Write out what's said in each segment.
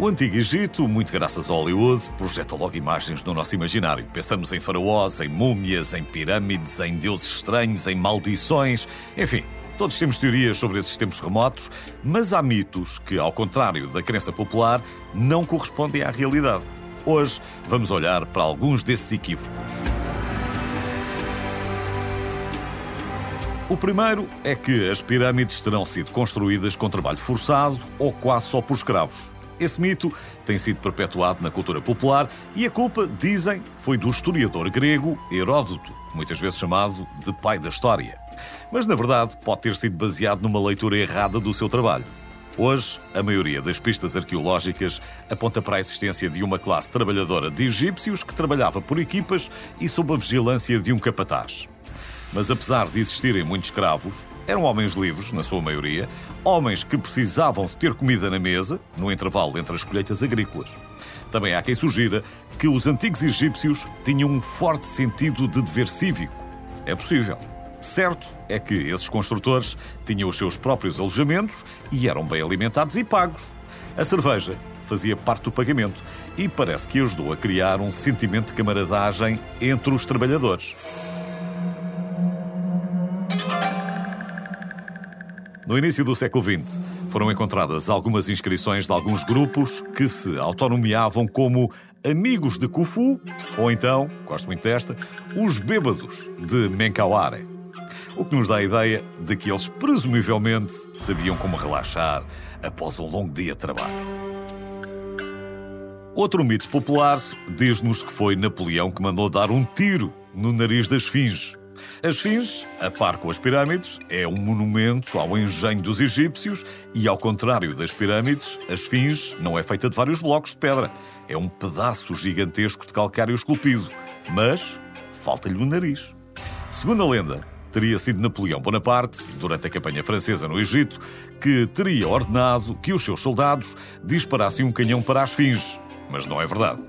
O Antigo Egito, muito graças a Hollywood, projeta logo imagens no nosso imaginário. Pensamos em faraós, em múmias, em pirâmides, em deuses estranhos, em maldições, enfim. Todos temos teorias sobre esses tempos remotos, mas há mitos que, ao contrário da crença popular, não correspondem à realidade. Hoje vamos olhar para alguns desses equívocos. O primeiro é que as pirâmides terão sido construídas com trabalho forçado ou quase só por escravos. Esse mito tem sido perpetuado na cultura popular e a culpa, dizem, foi do historiador grego Heródoto, muitas vezes chamado de pai da história. Mas, na verdade, pode ter sido baseado numa leitura errada do seu trabalho. Hoje, a maioria das pistas arqueológicas aponta para a existência de uma classe trabalhadora de egípcios que trabalhava por equipas e sob a vigilância de um capataz. Mas apesar de existirem muitos escravos, eram homens livres, na sua maioria, homens que precisavam de ter comida na mesa, no intervalo entre as colheitas agrícolas. Também há quem sugira que os antigos egípcios tinham um forte sentido de dever cívico. É possível. Certo é que esses construtores tinham os seus próprios alojamentos e eram bem alimentados e pagos. A cerveja fazia parte do pagamento e parece que ajudou a criar um sentimento de camaradagem entre os trabalhadores. No início do século XX, foram encontradas algumas inscrições de alguns grupos que se autonomeavam como Amigos de Khufu, ou então, gosto muito desta, os Bêbados de Menkauare. O que nos dá a ideia de que eles presumivelmente sabiam como relaxar após um longo dia de trabalho. Outro mito popular diz-nos que foi Napoleão que mandou dar um tiro no nariz das Esfinge, a Esfinge, a par com as pirâmides, é um monumento ao engenho dos egípcios e, ao contrário das pirâmides, a Esfinge não é feita de vários blocos de pedra. É um pedaço gigantesco de calcário esculpido. Mas falta-lhe o nariz. Segundo a lenda, teria sido Napoleão Bonaparte, durante a campanha francesa no Egito, que teria ordenado que os seus soldados disparassem um canhão para a Esfinge. Mas não é verdade.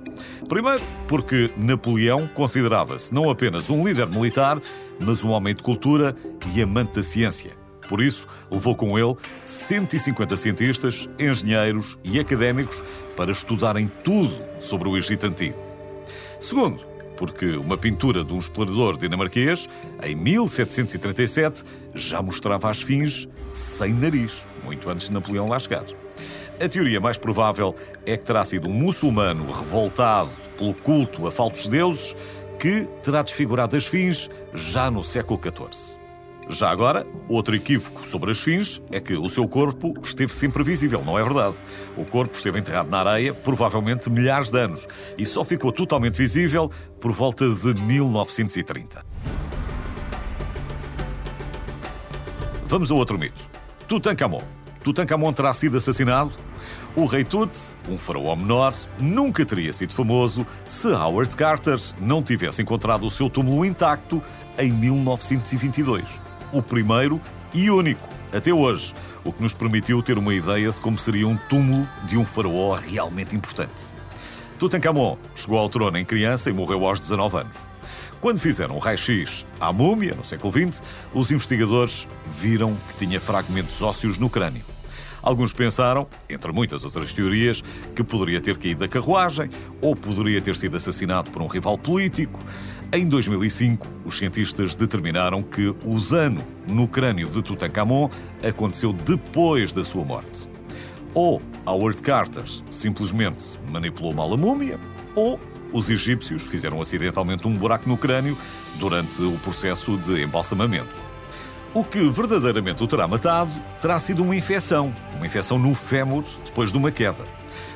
Primeiro, porque Napoleão considerava-se não apenas um líder militar, mas um homem de cultura e amante da ciência. Por isso, levou com ele 150 cientistas, engenheiros e académicos para estudarem tudo sobre o Egito Antigo. Segundo, porque uma pintura de um explorador dinamarquês, em 1737, já mostrava as fins sem nariz, muito antes de Napoleão lá chegar. A teoria mais provável é que terá sido um muçulmano revoltado pelo culto a falsos deuses que terá desfigurado as fins já no século XIV. Já agora, outro equívoco sobre as fins é que o seu corpo esteve sempre visível, não é verdade? O corpo esteve enterrado na areia, provavelmente milhares de anos, e só ficou totalmente visível por volta de 1930. Vamos a outro mito. Tutankhamon. Tutankhamon terá sido assassinado o rei Tut, um faraó menor, nunca teria sido famoso se Howard Carter não tivesse encontrado o seu túmulo intacto em 1922. O primeiro e único, até hoje, o que nos permitiu ter uma ideia de como seria um túmulo de um faraó realmente importante. Tutankhamon chegou ao trono em criança e morreu aos 19 anos. Quando fizeram um raio-x à múmia, no século XX, os investigadores viram que tinha fragmentos ósseos no crânio. Alguns pensaram, entre muitas outras teorias, que poderia ter caído da carruagem ou poderia ter sido assassinado por um rival político. Em 2005, os cientistas determinaram que o dano no crânio de Tutankhamon aconteceu depois da sua morte. Ou Howard Carter simplesmente manipulou mal a múmia, ou os egípcios fizeram acidentalmente um buraco no crânio durante o processo de embalsamamento. O que verdadeiramente o terá matado terá sido uma infecção, uma infecção no fémur depois de uma queda.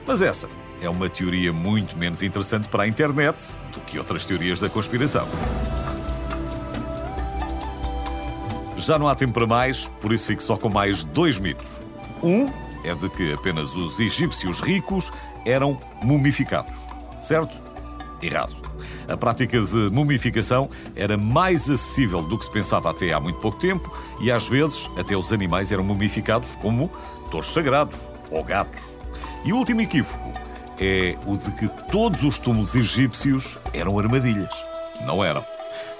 Mas essa é uma teoria muito menos interessante para a internet do que outras teorias da conspiração. Já não há tempo para mais, por isso fico só com mais dois mitos. Um é de que apenas os egípcios ricos eram mumificados, certo? Errado. A prática de mumificação era mais acessível do que se pensava até há muito pouco tempo e às vezes até os animais eram mumificados como touros sagrados ou gatos. E o último equívoco é o de que todos os túmulos egípcios eram armadilhas. Não eram.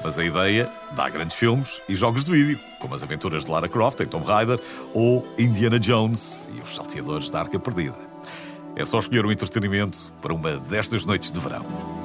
Mas a ideia dá grandes filmes e jogos de vídeo, como as aventuras de Lara Croft em Tomb Raider ou Indiana Jones e os salteadores da Arca Perdida. É só escolher o entretenimento para uma destas noites de verão.